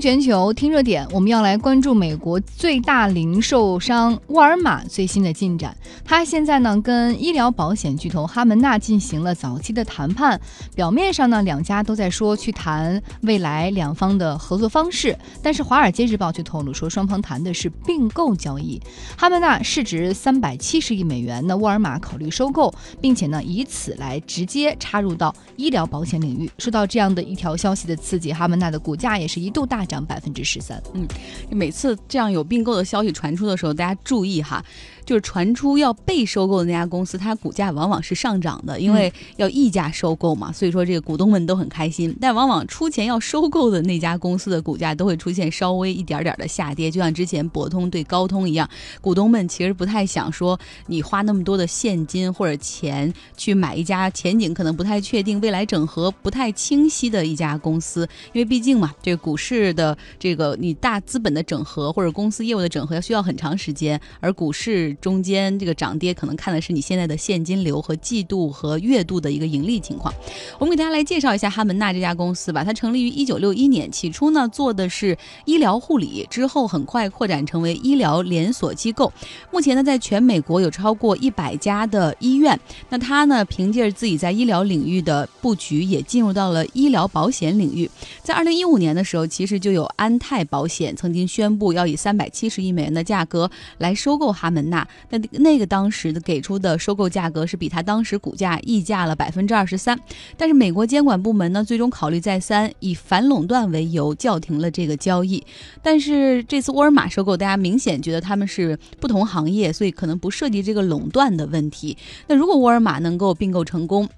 全球听热点，我们要来关注美国最大零售商沃尔玛最新的进展。它现在呢跟医疗保险巨头哈门纳进行了早期的谈判，表面上呢两家都在说去谈未来两方的合作方式，但是《华尔街日报》却透露说双方谈的是并购交易。哈门纳市值三百七十亿美元，那沃尔玛考虑收购，并且呢以此来直接插入到医疗保险领域。受到这样的一条消息的刺激，哈门纳的股价也是一度。大涨百分之十三。嗯，每次这样有并购的消息传出的时候，大家注意哈。就是传出要被收购的那家公司，它股价往往是上涨的，因为要溢价收购嘛，所以说这个股东们都很开心。但往往出钱要收购的那家公司的股价都会出现稍微一点点的下跌，就像之前博通对高通一样，股东们其实不太想说你花那么多的现金或者钱去买一家前景可能不太确定、未来整合不太清晰的一家公司，因为毕竟嘛，这个股市的这个你大资本的整合或者公司业务的整合要需要很长时间，而股市。中间这个涨跌可能看的是你现在的现金流和季度和月度的一个盈利情况。我们给大家来介绍一下哈门纳这家公司吧。它成立于一九六一年，起初呢做的是医疗护理，之后很快扩展成为医疗连锁机构。目前呢，在全美国有超过一百家的医院。那它呢，凭借着自己在医疗领域的布局，也进入到了医疗保险领域。在二零一五年的时候，其实就有安泰保险曾经宣布要以三百七十亿美元的价格来收购哈门纳。那那个当时的给出的收购价格是比它当时股价溢价了百分之二十三，但是美国监管部门呢，最终考虑再三，以反垄断为由叫停了这个交易。但是这次沃尔玛收购，大家明显觉得他们是不同行业，所以可能不涉及这个垄断的问题。那如果沃尔玛能够并购成功，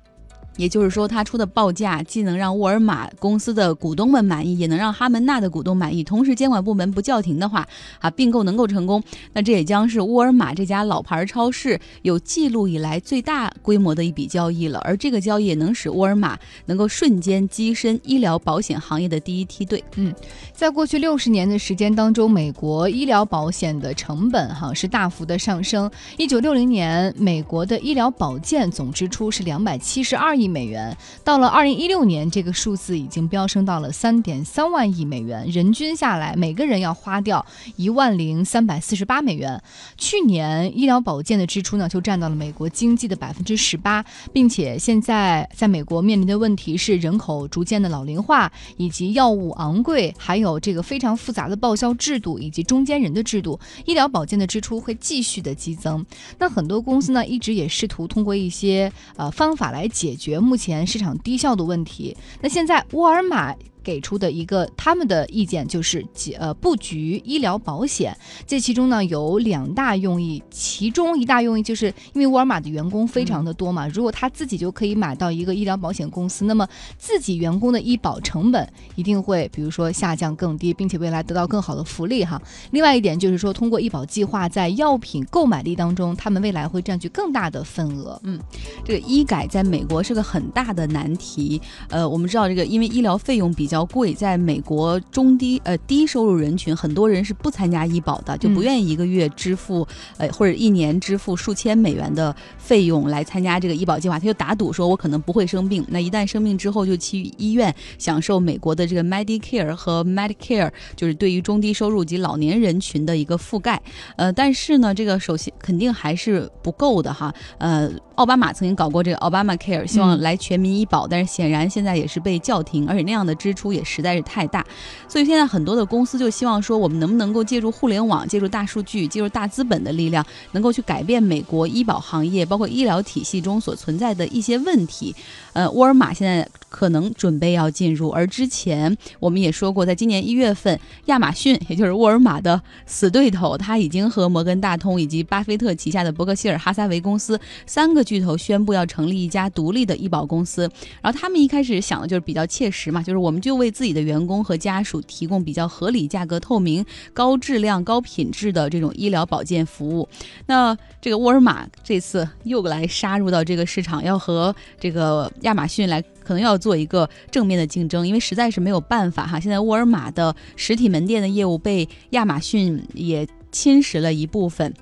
也就是说，他出的报价既能让沃尔玛公司的股东们满意，也能让哈门纳的股东满意。同时，监管部门不叫停的话，啊，并购能够成功，那这也将是沃尔玛这家老牌超市有记录以来最大规模的一笔交易了。而这个交易也能使沃尔玛能够瞬间跻身医疗保险行业的第一梯队。嗯，在过去六十年的时间当中，美国医疗保险的成本哈是大幅的上升。一九六零年，美国的医疗保健总支出是两百七十二亿。美元到了二零一六年，这个数字已经飙升到了三点三万亿美元，人均下来每个人要花掉一万零三百四十八美元。去年医疗保健的支出呢，就占到了美国经济的百分之十八，并且现在在美国面临的问题是人口逐渐的老龄化，以及药物昂贵，还有这个非常复杂的报销制度以及中间人的制度，医疗保健的支出会继续的激增。那很多公司呢，一直也试图通过一些呃方法来解决。目前市场低效的问题，那现在沃尔玛。给出的一个他们的意见就是，呃，布局医疗保险，这其中呢有两大用意，其中一大用意就是因为沃尔玛的员工非常的多嘛，如果他自己就可以买到一个医疗保险公司，那么自己员工的医保成本一定会，比如说下降更低，并且未来得到更好的福利哈。另外一点就是说，通过医保计划在药品购买力当中，他们未来会占据更大的份额。嗯，这个医改在美国是个很大的难题。呃，我们知道这个因为医疗费用比较贵，在美国中低呃低收入人群，很多人是不参加医保的，就不愿意一个月支付呃或者一年支付数千美元的费用来参加这个医保计划，他就打赌说我可能不会生病。那一旦生病之后，就去医院享受美国的这个 Medicare 和 Medicare，就是对于中低收入及老年人群的一个覆盖。呃，但是呢，这个首先肯定还是不够的哈。呃，奥巴马曾经搞过这个奥巴马 Care，希望来全民医保，但是显然现在也是被叫停，而且那样的支出。也实在是太大，所以现在很多的公司就希望说，我们能不能够借助互联网、借助大数据、借助大资本的力量，能够去改变美国医保行业，包括医疗体系中所存在的一些问题。呃，沃尔玛现在可能准备要进入，而之前我们也说过，在今年一月份，亚马逊 也就是沃尔玛的死对头，他已经和摩根大通以及巴菲特旗下的伯克希尔哈撒韦公司三个巨头宣布要成立一家独立的医保公司。然后他们一开始想的就是比较切实嘛，就是我们就。为自己的员工和家属提供比较合理、价格透明、高质量、高品质的这种医疗保健服务。那这个沃尔玛这次又来杀入到这个市场，要和这个亚马逊来，可能要做一个正面的竞争，因为实在是没有办法哈。现在沃尔玛的实体门店的业务被亚马逊也侵蚀了一部分。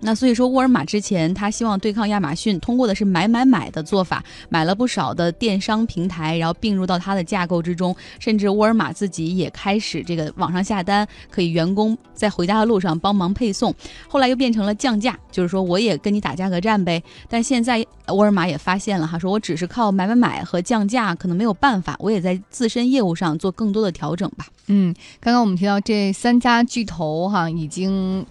那所以说，沃尔玛之前他希望对抗亚马逊，通过的是买买买的做法，买了不少的电商平台，然后并入到它的架构之中，甚至沃尔玛自己也开始这个网上下单，可以员工在回家的路上帮忙配送。后来又变成了降价，就是说我也跟你打价格战呗。但现在沃尔玛也发现了哈，说我只是靠买买买和降价可能没有办法，我也在自身业务上做更多的调整吧。嗯，刚刚我们提到这三家巨头哈已经。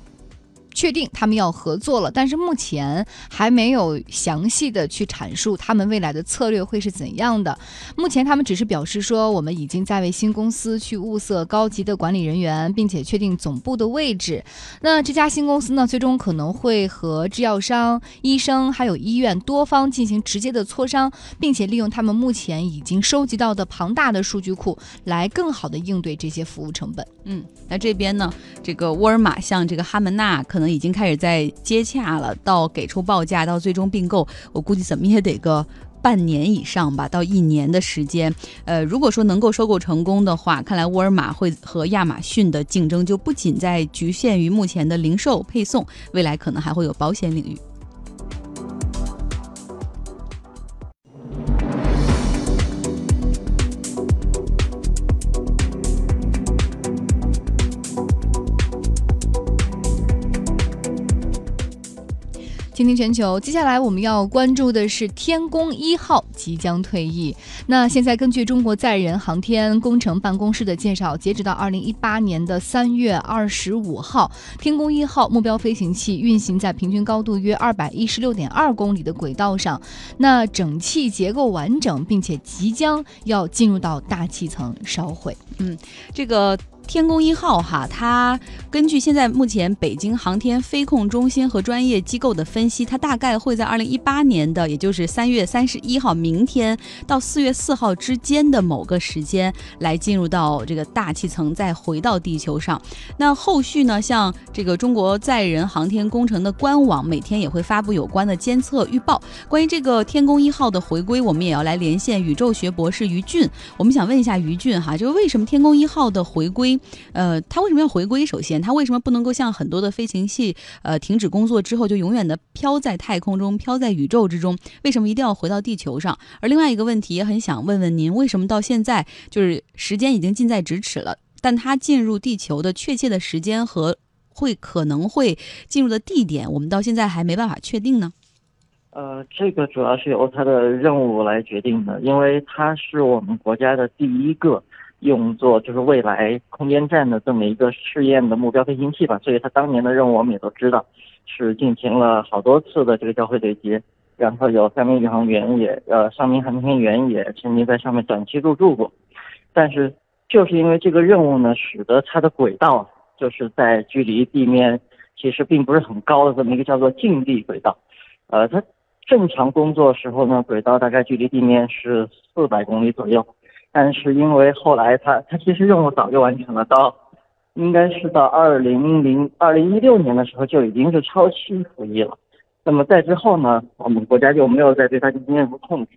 确定他们要合作了，但是目前还没有详细的去阐述他们未来的策略会是怎样的。目前他们只是表示说，我们已经在为新公司去物色高级的管理人员，并且确定总部的位置。那这家新公司呢，最终可能会和制药商、医生还有医院多方进行直接的磋商，并且利用他们目前已经收集到的庞大的数据库，来更好的应对这些服务成本。嗯，那这边呢，这个沃尔玛像这个哈门纳可能。已经开始在接洽了，到给出报价，到最终并购，我估计怎么也得个半年以上吧，到一年的时间。呃，如果说能够收购成功的话，看来沃尔玛会和亚马逊的竞争就不仅在局限于目前的零售配送，未来可能还会有保险领域。倾听全球，接下来我们要关注的是天宫一号即将退役。那现在根据中国载人航天工程办公室的介绍，截止到二零一八年的三月二十五号，天宫一号目标飞行器运行在平均高度约二百一十六点二公里的轨道上，那整器结构完整，并且即将要进入到大气层烧毁。嗯，这个。天宫一号哈，它根据现在目前北京航天飞控中心和专业机构的分析，它大概会在二零一八年的，也就是三月三十一号明天到四月四号之间的某个时间来进入到这个大气层，再回到地球上。那后续呢，像这个中国载人航天工程的官网每天也会发布有关的监测预报。关于这个天宫一号的回归，我们也要来连线宇宙学博士于俊。我们想问一下于俊哈，就是为什么天宫一号的回归？呃，它为什么要回归？首先，它为什么不能够像很多的飞行器，呃，停止工作之后就永远的飘在太空中，飘在宇宙之中？为什么一定要回到地球上？而另外一个问题也很想问问您，为什么到现在就是时间已经近在咫尺了，但它进入地球的确切的时间和会可能会进入的地点，我们到现在还没办法确定呢？呃，这个主要是由它的任务来决定的，因为它是我们国家的第一个。用作就是未来空间站的这么一个试验的目标飞行器吧，所以它当年的任务我们也都知道，是进行了好多次的这个交会对接，然后有三名宇航员也呃三名航天员也曾经在上面短期入住过，但是就是因为这个任务呢，使得它的轨道就是在距离地面其实并不是很高的这么一个叫做近地轨道，呃，它正常工作时候呢，轨道大概距离地面是四百公里左右。但是因为后来他他其实任务早就完成了，到应该是到二零零二零一六年的时候就已经是超期服役了。那么在之后呢，我们国家就没有再对它进行任何控制，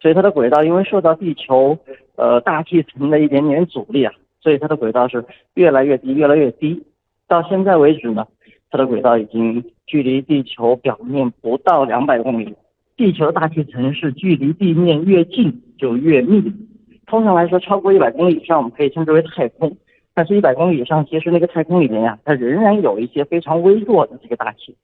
所以它的轨道因为受到地球呃大气层的一点点阻力啊，所以它的轨道是越来越低，越来越低。到现在为止呢，它的轨道已经距离地球表面不到两百公里。地球大气层是距离地面越近就越密。通常来说，超过一百公里以上，我们可以称之为太空。但是，一百公里以上，其实那个太空里面呀，它仍然有一些非常微弱的这个大气，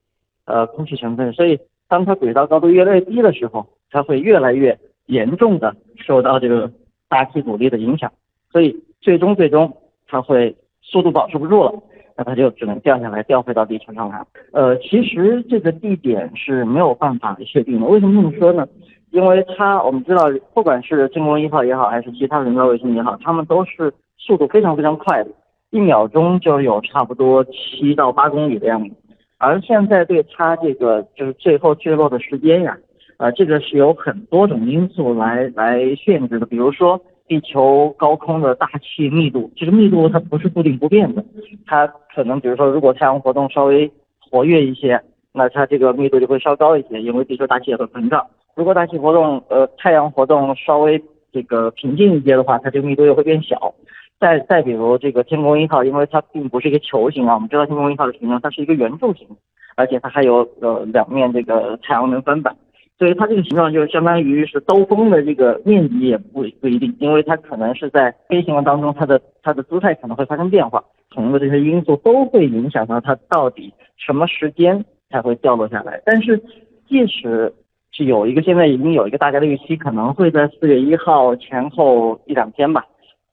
呃，空气成分。所以，当它轨道高度越来越低的时候，它会越来越严重的受到这个大气阻力的影响。所以，最终最终，它会速度保持不住了，那它就只能掉下来，掉回到地球上来。呃，其实这个地点是没有办法确定的。为什么这么说呢？因为它，我们知道，不管是天宫一号也好，还是其他的人造卫星也好，它们都是速度非常非常快的，一秒钟就有差不多七到八公里的样子。而现在对它这个就是最后坠落的时间呀，呃，这个是有很多种因素来来限制的。比如说，地球高空的大气密度，其实密度它不是固定不变的，它可能比如说，如果太阳活动稍微活跃一些，那它这个密度就会稍高一些，因为地球大气也会膨胀。如果大气活动，呃，太阳活动稍微这个平静一些的话，它这个密度又会变小。再再比如这个天宫一号，因为它并不是一个球形啊，我们知道天宫一号的形状它是一个圆柱形，而且它还有呃两面这个太阳能翻板，所以它这个形状就相当于是兜风的这个面积也不不一定，因为它可能是在飞行当中，它的它的姿态可能会发生变化，同的这些因素都会影响到它到底什么时间才会掉落下来。但是即使是有一个现在已经有一个大概的预期，可能会在四月一号前后一两天吧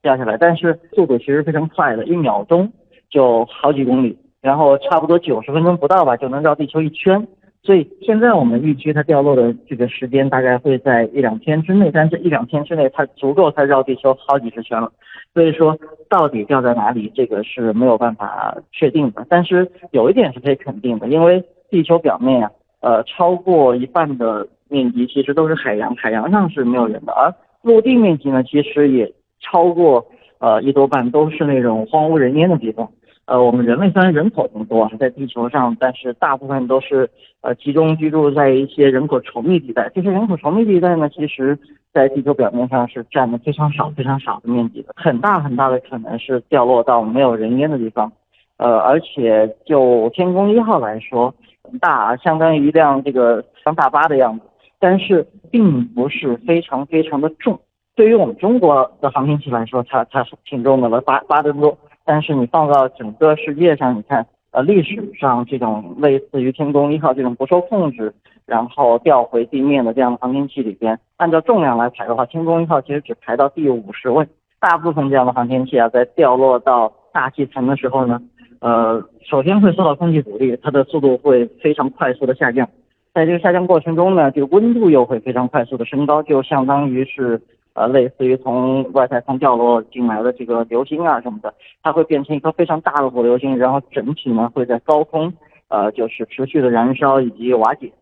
掉下来，但是速度其实非常快的，一秒钟就好几公里，然后差不多九十分钟不到吧就能绕地球一圈。所以现在我们预期它掉落的这个时间大概会在一两天之内，但这一两天之内它足够它绕地球好几十圈了。所以说到底掉在哪里，这个是没有办法确定的。但是有一点是可以肯定的，因为地球表面啊。呃，超过一半的面积其实都是海洋，海洋上是没有人的，而陆地面积呢，其实也超过呃一多半都是那种荒无人烟的地方。呃，我们人类虽然人口这么多啊，在地球上，但是大部分都是呃集中居住在一些人口稠密地带。这些人口稠密地带呢，其实在地球表面上是占的非常少、非常少的面积的，很大很大的可能是掉落到没有人烟的地方。呃，而且就天宫一号来说。大，相当于一辆这个像大巴的样子，但是并不是非常非常的重。对于我们中国的航天器来说，它它是挺重的了，八八吨多。但是你放到整个世界上，你看，呃，历史上这种类似于天宫一号这种不受控制，然后掉回地面的这样的航天器里边，按照重量来排的话，天宫一号其实只排到第五十位。大部分这样的航天器啊，在掉落到大气层的时候呢。呃，首先会受到空气阻力，它的速度会非常快速的下降，在这个下降过程中呢，这个温度又会非常快速的升高，就相当于是呃，类似于从外太空掉落进来的这个流星啊什么的，它会变成一颗非常大的火流星，然后整体呢会在高空呃就是持续的燃烧以及瓦解，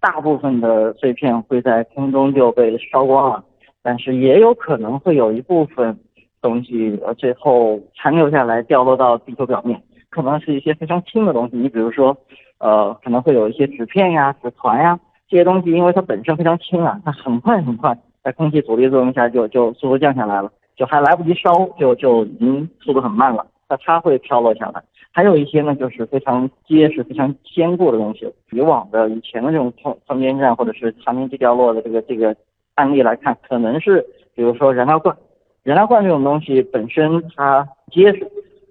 大部分的碎片会在空中就被烧光了，但是也有可能会有一部分东西呃最后残留下来掉落到地球表面。可能是一些非常轻的东西，你比如说，呃，可能会有一些纸片呀、纸团呀这些东西，因为它本身非常轻啊，它很快很快在空气阻力作用下就就速度降下来了，就还来不及烧就就已经速度很慢了，那它会飘落下来。还有一些呢，就是非常结实、非常坚固的东西。以往的以前的这种空空间站或者是航天器掉落的这个这个案例来看，可能是比如说燃料罐，燃料罐这种东西本身它结实。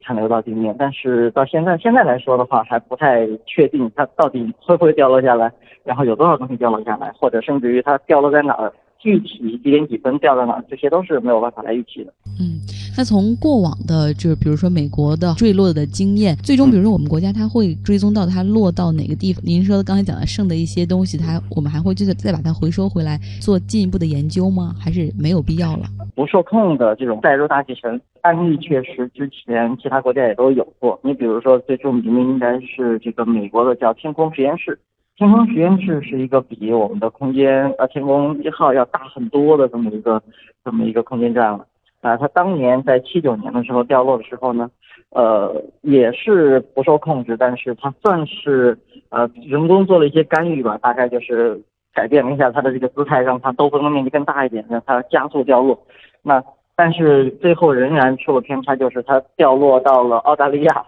残留到地面，但是到现在现在来说的话，还不太确定它到底会不会掉落下来，然后有多少东西掉落下来，或者甚至于它掉落在哪儿，具体几点几分掉在哪儿，这些都是没有办法来预期的。嗯，那从过往的，就是比如说美国的坠落的经验，最终比如说我们国家它会追踪到它落到哪个地方？您说的刚才讲的剩的一些东西，它我们还会就是再把它回收回来做进一步的研究吗？还是没有必要了？不受控的这种带入大气层案例，确实之前其他国家也都有过。你比如说最著名的应该是这个美国的叫天空实验室。天空实验室是一个比我们的空间呃天宫一号要大很多的这么一个这么一个空间站了。啊，它当年在七九年的时候掉落的时候呢，呃也是不受控制，但是它算是呃人工做了一些干预吧，大概就是。改变了一下它的这个姿态，让它兜风的面积更大一点，让它加速掉落。那但是最后仍然出了偏差，就是它掉落到了澳大利亚，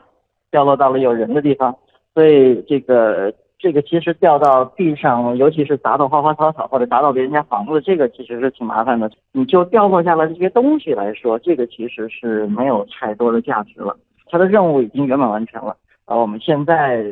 掉落到了有人的地方。所以这个这个其实掉到地上，尤其是砸到花花草草或者砸到别人家房子，这个其实是挺麻烦的。你就掉落下来这些东西来说，这个其实是没有太多的价值了。它的任务已经圆满完成了。啊，我们现在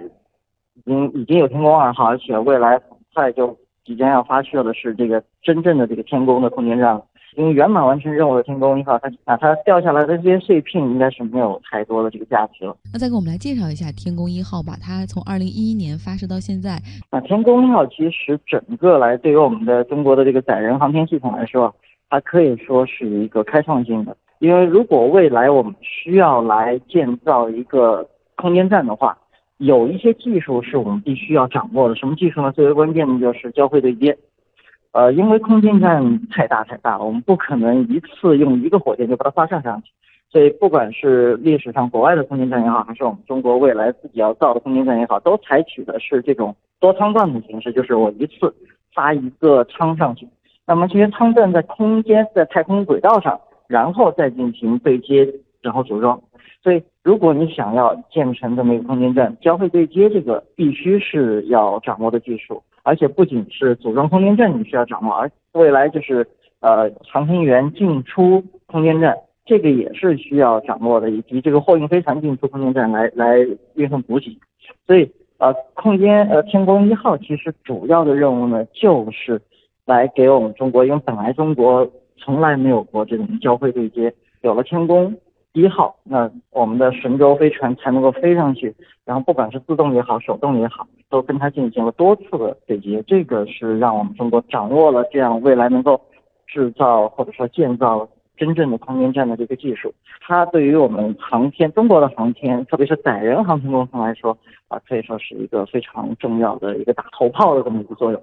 已经已经有天宫二号，而且未来很快就。即将要发射的是这个真正的这个天宫的空间站了，因为圆满完成任务的天宫一号，它把它掉下来的这些碎片应该是没有太多的这个价值了。那再给我们来介绍一下天宫一号吧，它从二零一一年发射到现在。那天宫一号其实整个来对于我们的中国的这个载人航天系统来说，它可以说是一个开创性的，因为如果未来我们需要来建造一个空间站的话。有一些技术是我们必须要掌握的，什么技术呢？最为关键的就是交会对接。呃，因为空间站太大太大了，我们不可能一次用一个火箭就把它发射上去。所以，不管是历史上国外的空间站也好，还是我们中国未来自己要造的空间站也好，都采取的是这种多舱段的形式，就是我一次发一个舱上去。那么这些舱段在空间在太空轨道上，然后再进行对接，然后组装。所以如果你想要建成这么一个空间站，交会对接这个必须是要掌握的技术，而且不仅是组装空间站你需要掌握，而未来就是呃航天员进出空间站，这个也是需要掌握的，以及这个货运飞船进出空间站来来运送补给。所以呃，空间呃天宫一号其实主要的任务呢，就是来给我们中国，因为本来中国从来没有过这种交会对接，有了天宫。一号，那我们的神舟飞船才能够飞上去，然后不管是自动也好，手动也好，都跟它进行了多次的对接，这个是让我们中国掌握了这样未来能够制造或者说建造真正的空间站的这个技术。它对于我们航天中国的航天，特别是载人航天工程来说，啊，可以说是一个非常重要的一个打头炮的这么一个作用。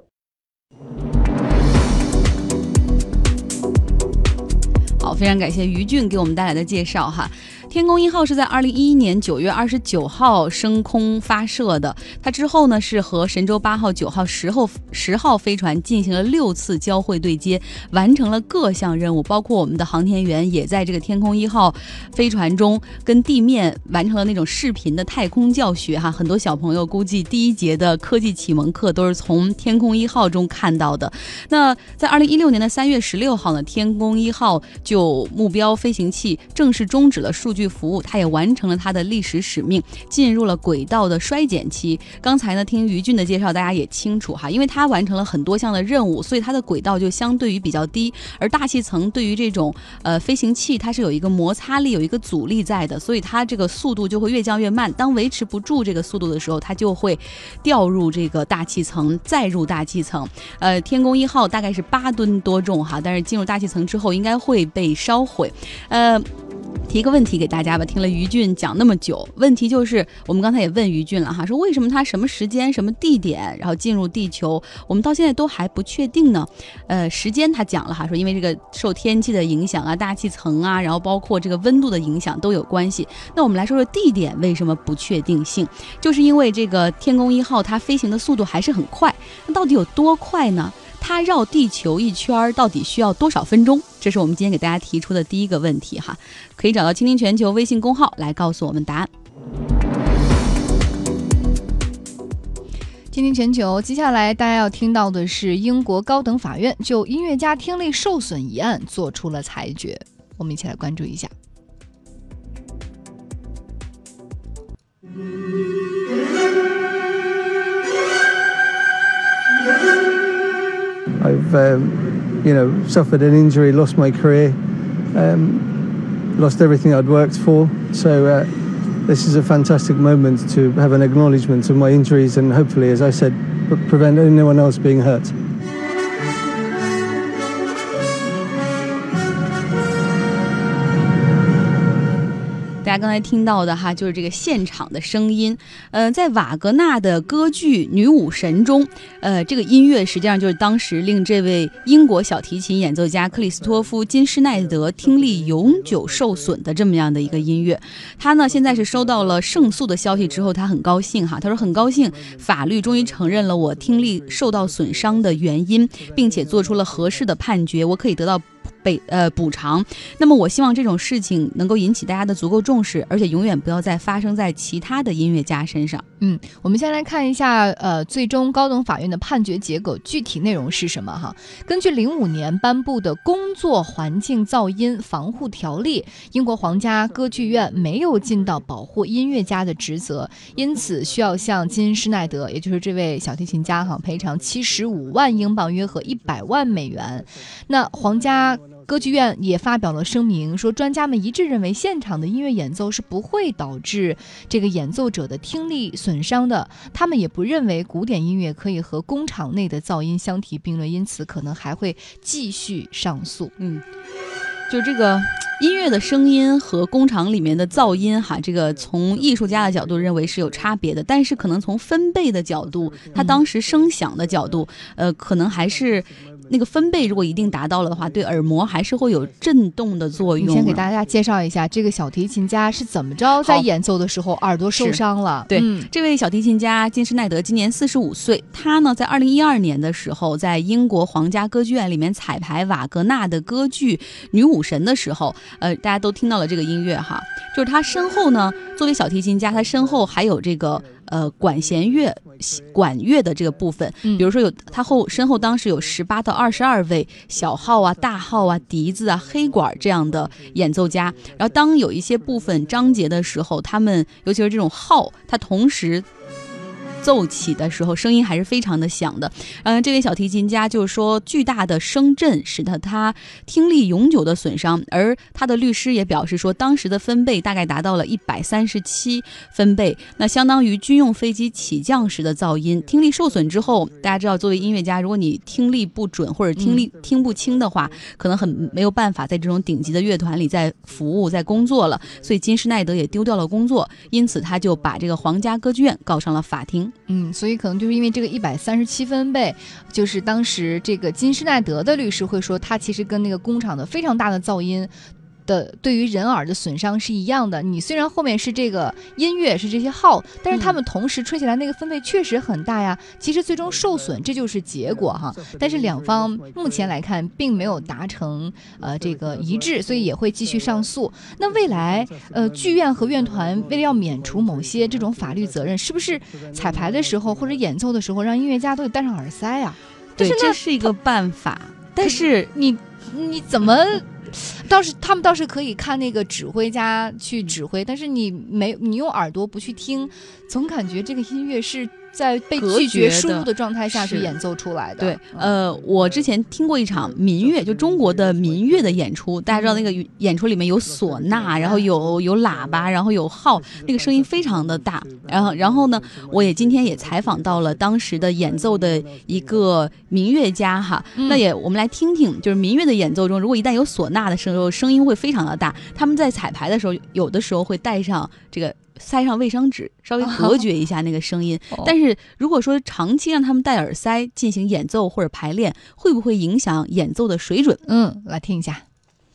好，非常感谢于俊给我们带来的介绍哈。天宫一号是在二零一一年九月二十九号升空发射的。它之后呢，是和神舟八号、九号、十号十号飞船进行了六次交会对接，完成了各项任务。包括我们的航天员也在这个天宫一号飞船中跟地面完成了那种视频的太空教学哈。很多小朋友估计第一节的科技启蒙课都是从天宫一号中看到的。那在二零一六年的三月十六号呢，天宫一号就目标飞行器正式终止了数据。服务，它也完成了它的历史使命，进入了轨道的衰减期。刚才呢，听于俊的介绍，大家也清楚哈，因为它完成了很多项的任务，所以它的轨道就相对于比较低。而大气层对于这种呃飞行器，它是有一个摩擦力，有一个阻力在的，所以它这个速度就会越降越慢。当维持不住这个速度的时候，它就会掉入这个大气层，再入大气层。呃，天宫一号大概是八吨多重哈，但是进入大气层之后应该会被烧毁。呃。提个问题给大家吧，听了于俊讲那么久，问题就是我们刚才也问于俊了哈，说为什么他什么时间、什么地点，然后进入地球，我们到现在都还不确定呢？呃，时间他讲了哈，说因为这个受天气的影响啊、大气层啊，然后包括这个温度的影响都有关系。那我们来说说地点为什么不确定性，就是因为这个天宫一号它飞行的速度还是很快，那到底有多快呢？它绕地球一圈到底需要多少分钟？这是我们今天给大家提出的第一个问题哈，可以找到“倾听全球”微信公号来告诉我们答案。倾听全球，接下来大家要听到的是英国高等法院就音乐家听力受损一案做出了裁决，我们一起来关注一下。I've, um, you know, suffered an injury, lost my career, um, lost everything I'd worked for. So uh, this is a fantastic moment to have an acknowledgement of my injuries and hopefully, as I said, prevent anyone else being hurt. 刚才听到的哈，就是这个现场的声音。呃，在瓦格纳的歌剧《女武神》中，呃，这个音乐实际上就是当时令这位英国小提琴演奏家克里斯托夫·金施奈德听力永久受损的这么样的一个音乐。他呢，现在是收到了胜诉的消息之后，他很高兴哈。他说很高兴，法律终于承认了我听力受到损伤的原因，并且做出了合适的判决，我可以得到。被呃补偿，那么我希望这种事情能够引起大家的足够重视，而且永远不要再发生在其他的音乐家身上。嗯，我们先来看一下呃最终高等法院的判决结果，具体内容是什么哈？根据零五年颁布的工作环境噪音防护条例，英国皇家歌剧院没有尽到保护音乐家的职责，因此需要向金施奈德，也就是这位小提琴家哈赔偿七十五万英镑，约合一百万美元。那皇家。歌剧院也发表了声明，说专家们一致认为现场的音乐演奏是不会导致这个演奏者的听力损伤的。他们也不认为古典音乐可以和工厂内的噪音相提并论，因此可能还会继续上诉。嗯，就这个音乐的声音和工厂里面的噪音，哈，这个从艺术家的角度认为是有差别的，但是可能从分贝的角度，他当时声响的角度，呃，可能还是。那个分贝如果一定达到了的话，对耳膜还是会有震动的作用。你先给大家介绍一下这个小提琴家是怎么着在演奏的时候耳朵受伤了。对，嗯这位小提琴家金施奈德今年四十五岁，他呢在二零一二年的时候，在英国皇家歌剧院里面彩排瓦格纳的歌剧《女武神》的时候，呃，大家都听到了这个音乐哈，就是他身后呢，作为小提琴家，他身后还有这个呃管弦乐、管乐的这个部分，嗯比如说有他后身后当时有十八到二十二位小号啊、大号啊、笛子啊、黑管这样的演奏家，然后当有一些部分章节的时候，他们尤其是这种号，它同时。奏起的时候，声音还是非常的响的。嗯、这位小提琴家就是说，巨大的声震使得他听力永久的损伤，而他的律师也表示说，当时的分贝大概达到了一百三十七分贝，那相当于军用飞机起降时的噪音。听力受损之后，大家知道，作为音乐家，如果你听力不准或者听力听不清的话，可能很没有办法在这种顶级的乐团里在服务、在工作了。所以金施奈德也丢掉了工作，因此他就把这个皇家歌剧院告上了法庭。嗯，所以可能就是因为这个一百三十七分贝，就是当时这个金施耐德的律师会说，他其实跟那个工厂的非常大的噪音。的对于人耳的损伤是一样的。你虽然后面是这个音乐是这些号，但是他们同时吹起来那个分贝确实很大呀。其实最终受损这就是结果哈。但是两方目前来看并没有达成呃这个一致，所以也会继续上诉。那未来呃剧院和院团为了要免除某些这种法律责任，是不是彩排的时候或者演奏的时候让音乐家都得戴上耳塞啊？对，这是一个办法，但是你你怎么？倒是他们倒是可以看那个指挥家去指挥，但是你没你用耳朵不去听，总感觉这个音乐是在被隔拒绝输入的状态下去是演奏出来的。对，嗯呃，我之前听过一场民乐，就中国的民乐的演出，大家知道那个演出里面有唢呐，然后有有喇叭，然后有号，那个声音非常的大。然后，然后呢，我也今天也采访到了当时的演奏的一个民乐家哈，嗯那也我们来听听，就是民乐的演奏中，如果一旦有唢呐的时候，声音会非常的大。他们在彩排的时候，有的时候会带上这个。塞上卫生纸，稍微隔绝一下那个声音。哦但是如果说长期让他们戴耳塞进行演奏或者排练，会不会影响演奏的水准？嗯，来听一下。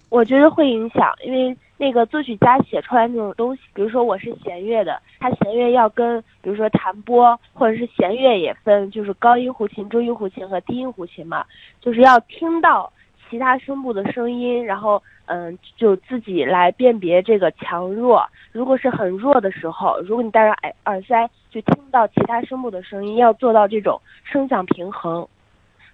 我觉得会影响，因为那个作曲家写出来那种东西，比如说我是弦乐的，他弦乐要跟比如说弹拨或者是弦乐也分，就是高音胡琴、中音胡琴和低音胡琴嘛，就是要听到其他声部的声音，然后嗯，就自己来辨别这个强弱。如果是很弱的时候，如果你戴上耳耳塞，就听不到其他声部的声音，要做到这种声响平衡。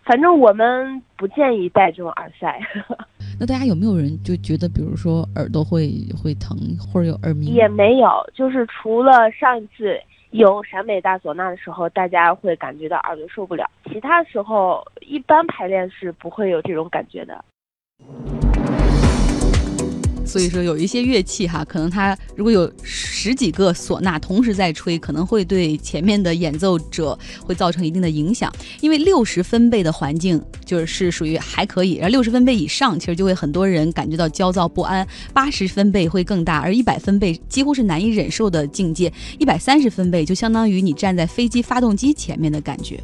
反正我们不建议戴这种耳塞。那大家有没有人就觉得，比如说耳朵会会疼，或者有耳鸣？也没有，就是除了上一次有陕北大唢呐的时候，大家会感觉到耳朵受不了，其他时候一般排练是不会有这种感觉的。所以说有一些乐器哈，可能它如果有十几个唢呐同时在吹，可能会对前面的演奏者会造成一定的影响。因为六十分贝的环境就是属于还可以，然后六十分贝以上，其实就会很多人感觉到焦躁不安。八十分贝会更大，而一百分贝几乎是难以忍受的境界。一百三十分贝就相当于你站在飞机发动机前面的感觉。